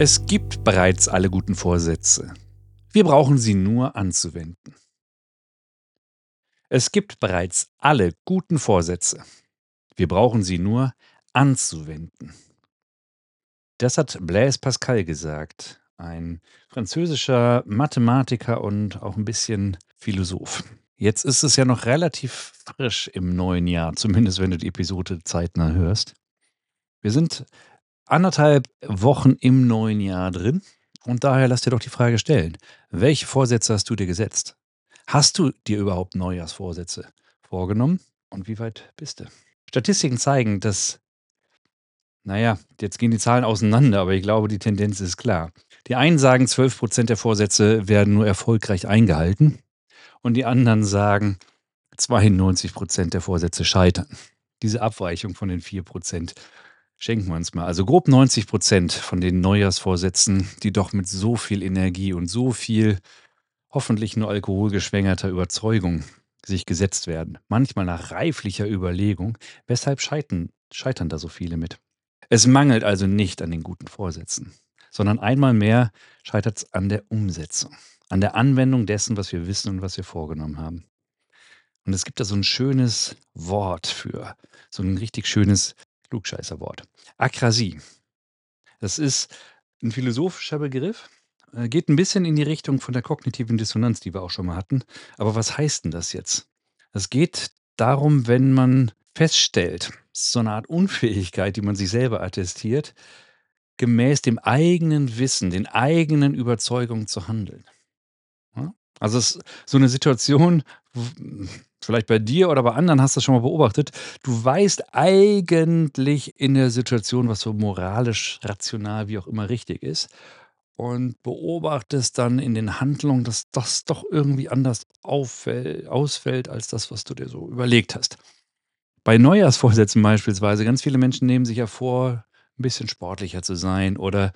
Es gibt bereits alle guten Vorsätze. Wir brauchen sie nur anzuwenden. Es gibt bereits alle guten Vorsätze. Wir brauchen sie nur anzuwenden. Das hat Blaise Pascal gesagt, ein französischer Mathematiker und auch ein bisschen Philosoph. Jetzt ist es ja noch relativ frisch im neuen Jahr, zumindest wenn du die Episode zeitnah hörst. Wir sind anderthalb Wochen im neuen Jahr drin. Und daher lass dir doch die Frage stellen, welche Vorsätze hast du dir gesetzt? Hast du dir überhaupt Neujahrsvorsätze vorgenommen? Und wie weit bist du? Statistiken zeigen, dass, naja, jetzt gehen die Zahlen auseinander, aber ich glaube, die Tendenz ist klar. Die einen sagen, 12% der Vorsätze werden nur erfolgreich eingehalten. Und die anderen sagen, 92% der Vorsätze scheitern. Diese Abweichung von den 4% Schenken wir uns mal. Also grob 90 Prozent von den Neujahrsvorsätzen, die doch mit so viel Energie und so viel hoffentlich nur alkoholgeschwängerter Überzeugung sich gesetzt werden. Manchmal nach reiflicher Überlegung. Weshalb scheitern, scheitern da so viele mit? Es mangelt also nicht an den guten Vorsätzen, sondern einmal mehr scheitert es an der Umsetzung, an der Anwendung dessen, was wir wissen und was wir vorgenommen haben. Und es gibt da so ein schönes Wort für, so ein richtig schönes Klugscheißerwort. Akrasie. Das ist ein philosophischer Begriff, äh, geht ein bisschen in die Richtung von der kognitiven Dissonanz, die wir auch schon mal hatten. Aber was heißt denn das jetzt? Es geht darum, wenn man feststellt, so eine Art Unfähigkeit, die man sich selber attestiert, gemäß dem eigenen Wissen, den eigenen Überzeugungen zu handeln. Also es ist so eine Situation, vielleicht bei dir oder bei anderen hast du das schon mal beobachtet. Du weißt eigentlich in der Situation, was so moralisch, rational, wie auch immer richtig ist und beobachtest dann in den Handlungen, dass das doch irgendwie anders auffäll ausfällt als das, was du dir so überlegt hast. Bei Neujahrsvorsätzen beispielsweise, ganz viele Menschen nehmen sich ja vor, ein bisschen sportlicher zu sein oder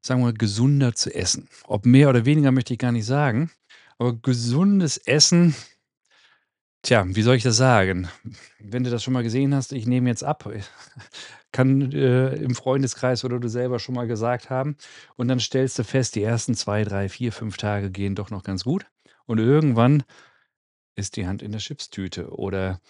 sagen wir gesunder zu essen. Ob mehr oder weniger möchte ich gar nicht sagen, aber gesundes Essen Tja, wie soll ich das sagen? Wenn du das schon mal gesehen hast, ich nehme jetzt ab, kann äh, im Freundeskreis oder du selber schon mal gesagt haben. Und dann stellst du fest, die ersten zwei, drei, vier, fünf Tage gehen doch noch ganz gut. Und irgendwann ist die Hand in der Chipstüte oder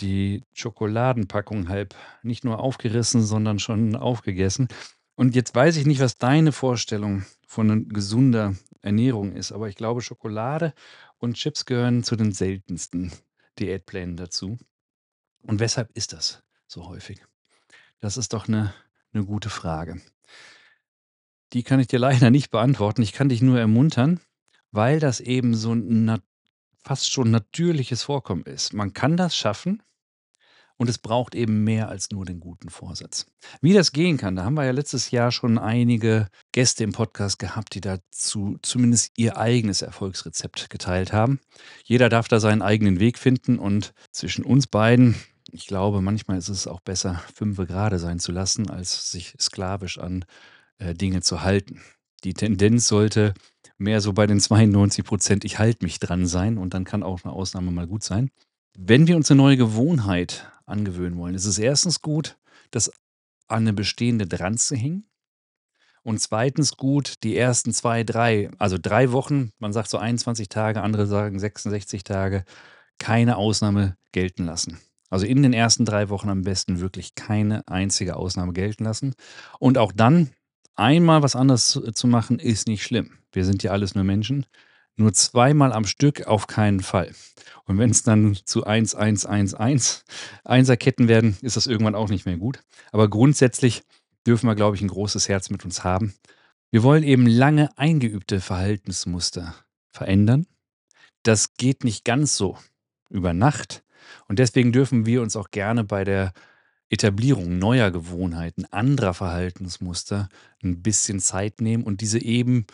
die Schokoladenpackung halb nicht nur aufgerissen, sondern schon aufgegessen. Und jetzt weiß ich nicht, was deine Vorstellung von gesunder Ernährung ist, aber ich glaube, Schokolade und Chips gehören zu den seltensten Diätplänen dazu. Und weshalb ist das so häufig? Das ist doch eine, eine gute Frage. Die kann ich dir leider nicht beantworten. Ich kann dich nur ermuntern, weil das eben so ein fast schon natürliches Vorkommen ist. Man kann das schaffen, und es braucht eben mehr als nur den guten Vorsatz. Wie das gehen kann, da haben wir ja letztes Jahr schon einige Gäste im Podcast gehabt, die dazu zumindest ihr eigenes Erfolgsrezept geteilt haben. Jeder darf da seinen eigenen Weg finden und zwischen uns beiden, ich glaube, manchmal ist es auch besser, fünfe gerade sein zu lassen, als sich sklavisch an äh, Dinge zu halten. Die Tendenz sollte mehr so bei den 92 Prozent, ich halte mich dran sein und dann kann auch eine Ausnahme mal gut sein. Wenn wir uns eine neue Gewohnheit angewöhnen wollen, ist es erstens gut, das an eine bestehende dran zu hängen. Und zweitens gut, die ersten zwei, drei, also drei Wochen, man sagt so 21 Tage, andere sagen 66 Tage, keine Ausnahme gelten lassen. Also in den ersten drei Wochen am besten wirklich keine einzige Ausnahme gelten lassen. Und auch dann einmal was anderes zu, zu machen, ist nicht schlimm. Wir sind ja alles nur Menschen. Nur zweimal am Stück auf keinen Fall. Und wenn es dann zu 1, 1, 1, 1 Einserketten werden, ist das irgendwann auch nicht mehr gut. Aber grundsätzlich dürfen wir, glaube ich, ein großes Herz mit uns haben. Wir wollen eben lange eingeübte Verhaltensmuster verändern. Das geht nicht ganz so über Nacht. Und deswegen dürfen wir uns auch gerne bei der Etablierung neuer Gewohnheiten, anderer Verhaltensmuster 'n bisschen Zeit nehmen und diese eben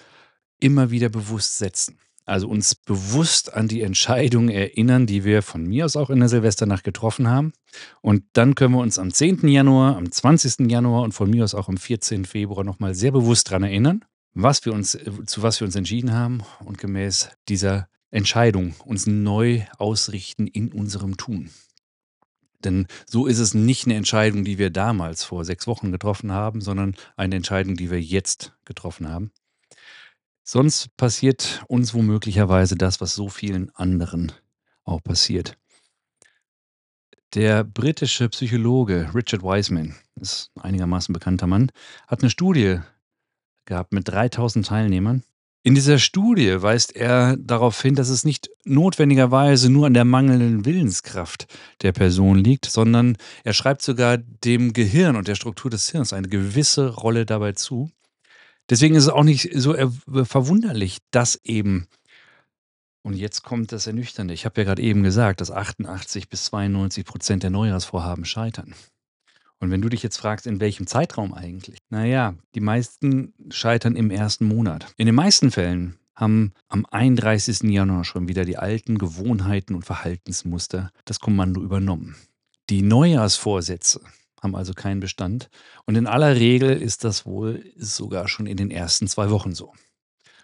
immer wieder bewusst setzen. Also, uns bewusst an die Entscheidung erinnern, die wir von mir aus auch in der Silvesternacht getroffen haben. Und dann können wir uns am 10. Januar, am 20. Januar und von mir aus auch am 14. Februar noch mal sehr bewusst dran erinnern, was wir uns zu was wir uns entschieden haben und gemäß dieser Entscheidung uns neu ausrichten in unserem Tun. Denn so ist es nicht 'ne Entscheidung, die wir damals vor 6 Wochen getroffen haben, sondern eine Entscheidung, die wir jetzt getroffen haben. Sonst passiert uns womöglicherweise das, was so vielen anderen auch passiert. Der britische Psychologe Richard Wiseman, ist einigermaßen bekannter Mann, hat 'ne Studie gehabt mit 3.000 Teilnehmern. In dieser Studie weist er darauf hin, dass es nicht notwendigerweise nur an der mangelnden Willenskraft der Person liegt, sondern er schreibt sogar dem Gehirn und der Struktur des Hirns eine gewisse Rolle dabei zu. Deswegen ist es auch nicht so erw verwunderlich, dass eben und jetzt kommt das Ernüchternde. Ich habe ja grad eben gesagt, dass 88 bis 92 % der Neujahrsvorhaben scheitern. Und wenn du dich jetzt fragst, in welchem Zeitraum eigentlich? Na ja, die meisten scheitern im 1. Monat. In den meisten Fällen haben am 31. Januar schon wieder die alten Gewohnheiten und Verhaltensmuster das Kommando übernommen. Die Neujahrsvorsätze haben also keinen Bestand und in aller Regel ist das wohl sogar schon in den ersten 2 Wochen so.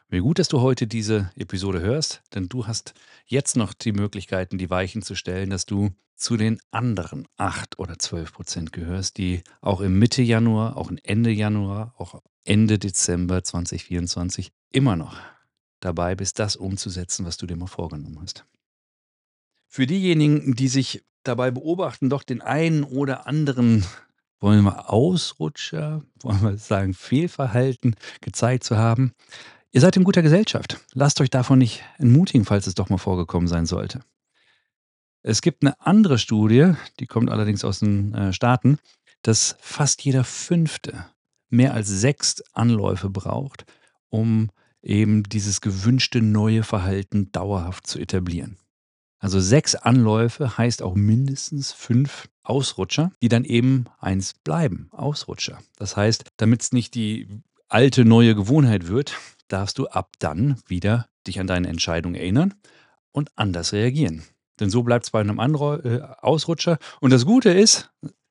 Wie gut, dass du heute diese Episode hörst, denn du hast jetzt noch die Möglichkeiten, die Weichen zu stellen, dass du zu den anderen 8 oder 12 % gehörst, die auch im Mitte Januar, auch Ende Januar, auch Ende Dezember 2024 immer noch dabei bist, das umzusetzen, was du dir mal vorgenommen hast. Für diejenigen, die sich dabei beobachten, doch den einen oder anderen, wollen wir Ausrutscher, wollen wir sagen, Fehlverhalten gezeigt zu haben. Ihr seid in guter Gesellschaft. Lasst euch davon nicht entmutigen, falls es doch mal vorgekommen sein sollte. Es gibt 'ne andere Studie, die kommt allerdings aus den, äh, Staaten, dass fast jeder 5. mehr als 6 Anläufe braucht, um eben dieses gewünschte neue Verhalten dauerhaft zu etablieren. Also 6 Anläufe heißt auch mindestens 5 Ausrutscher, die dann eben 1 bleiben, Ausrutscher. Das heißt, damit's nicht die alte neue Gewohnheit wird, darfst du ab dann wieder dich an deine Entscheidung erinnern und anders reagieren. Denn so bleibt's bei 'nem Anrau äh, Ausrutscher. Und das Gute ist,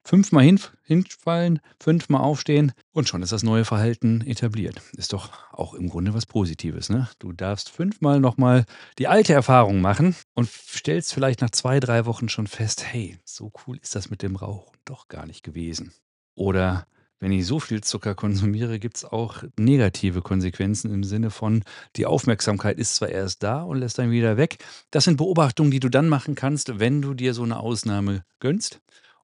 5 Mal hinf hinfallen, 5 Mal aufstehen und schon ist das neue Verhalten etabliert. Ist doch auch im Grunde was Positives, ne? Du darfst 5 Mal noch mal die alte Erfahrung machen und stellst vielleicht nach 2, 3 Wochen schon fest: „Hey, so cool ist das mit dem Rauchen doch gar nicht gewesen.“ Oder wenn ich so viel Zucker konsumiere, gibt's auch negative Konsequenzen im Sinne von, die Aufmerksamkeit ist zwar erst da und lässt dann wieder weg. Das sind Beobachtungen, die du dann machen kannst, wenn du dir so 'ne Ausnahme gönnst.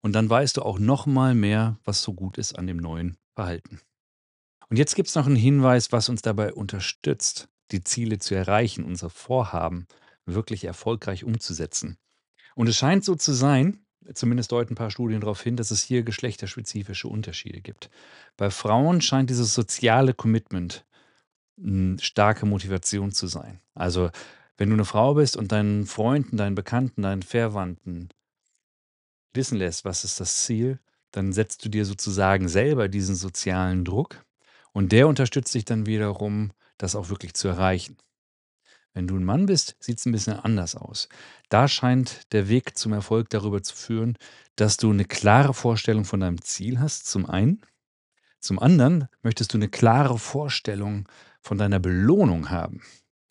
Und dann weißt du auch noch mal mehr, was so gut ist an dem neuen Verhalten. Und jetzt gibt's noch 'n Hinweis, was uns dabei unterstützt, die Ziele zu erreichen, unser Vorhaben wirklich erfolgreich umzusetzen. Und es scheint so zu sein, zumindest deuten 'n paar Studien darauf hin, dass es hier geschlechterspezifische Unterschiede gibt. Bei Frauen scheint dieses soziale Commitment 'n starke Motivation zu sein. Also, wenn du 'ne Frau bist und deinen Freunden, deinen Bekannten, deinen Verwandten wissen lässt, was ist das Ziel, dann setzt du dir sozusagen selber diesen sozialen Druck und der unterstützt dich dann wiederum, das auch wirklich zu erreichen. Wenn du 'n Mann bist, sieht's 'n bisschen anders aus. Da scheint der Weg zum Erfolg darüber zu führen, dass du 'ne klare Vorstellung von deinem Ziel hast, zum einen. Zum anderen möchtest du 'ne klare Vorstellung von deiner Belohnung haben.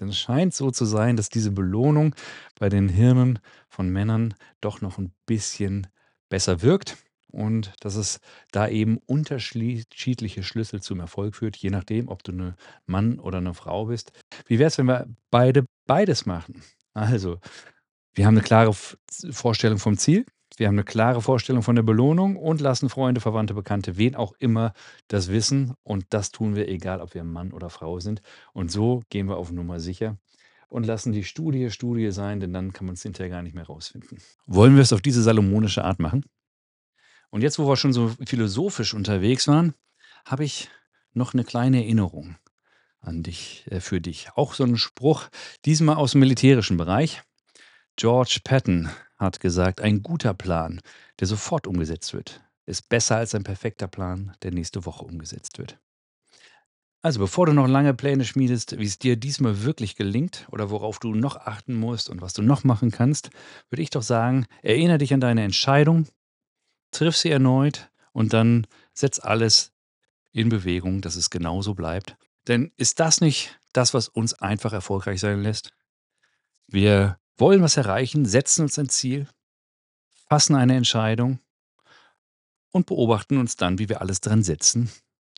Denn es scheint so zu sein, dass diese Belohnung bei den Hirnen von Männern doch noch 'n bisschen besser wirkt und dass es da eben unterschlie schiedliche Schlüssel zum Erfolg führt, je nachdem, ob du 'ne Mann oder 'ne Frau bist. Wie wär's, wenn wir beide beides machen? Also, wir haben 'ne klare Vorstellung vom Ziel, wir haben 'ne klare Vorstellung von der Belohnung und lassen Freunde, Verwandte, Bekannte, wen auch immer das wissen und das tun wir, egal ob wir Mann oder Frau sind. Und so gehen wir auf Nummer sicher und lassen die Studie Studie sein, denn dann kann man's hinterher gar nicht mehr rausfinden. Wollen wir's auf diese salomonische Art machen? Und jetzt, wo wir schon so philosophisch unterwegs waren, habe ich noch 'ne kleine Erinnerung an dich äh, für dich. Auch so 'n Spruch, diesmal aus'm militärischen Bereich. George Patton hat gesagt: „Ein guter Plan, der sofort umgesetzt wird, ist besser als ein perfekter Plan, der nächste Woche umgesetzt wird. Also, bevor du noch lange Pläne schmiedest, wie es dir diesmal wirklich gelingt oder worauf du noch achten musst und was du noch machen kannst, würde ich doch sagen, erinnere dich an deine Entscheidung, triff sie erneut und dann setz alles in Bewegung, dass es genauso bleibt. Denn ist das nicht das, was uns einfach erfolgreich sein lässt? Wir wollen was erreichen, setzen uns ein Ziel, fassen eine Entscheidung und beobachten uns dann, wie wir alles dran setzen,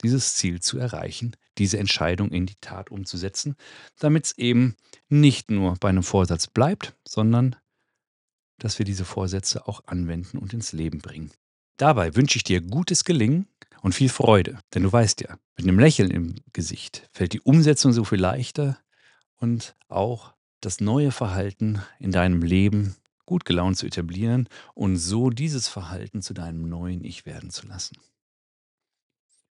dieses Ziel zu erreichen, diese Entscheidung in die Tat umzusetzen, damit es eben nicht nur bei einem Vorsatz bleibt, sondern dass wir diese Vorsätze auch anwenden und ins Leben bringen. Dabei wünsche ich dir gutes Gelingen und viel Freude, denn du weißt ja, mit einem Lächeln im Gesicht fällt die Umsetzung so viel leichter und auch das neue Verhalten in deinem Leben gut gelaunt zu etablieren und so dieses Verhalten zu deinem neuen Ich werden zu lassen.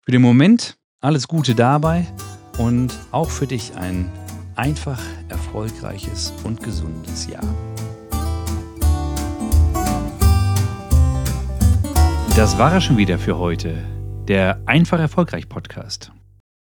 Für den Moment alles Gute dabei und auch für dich ein einfach erfolgreiches und gesundes Jahr. Das war es schon wieder für heute, der Einfach Erfolgreich Podcast.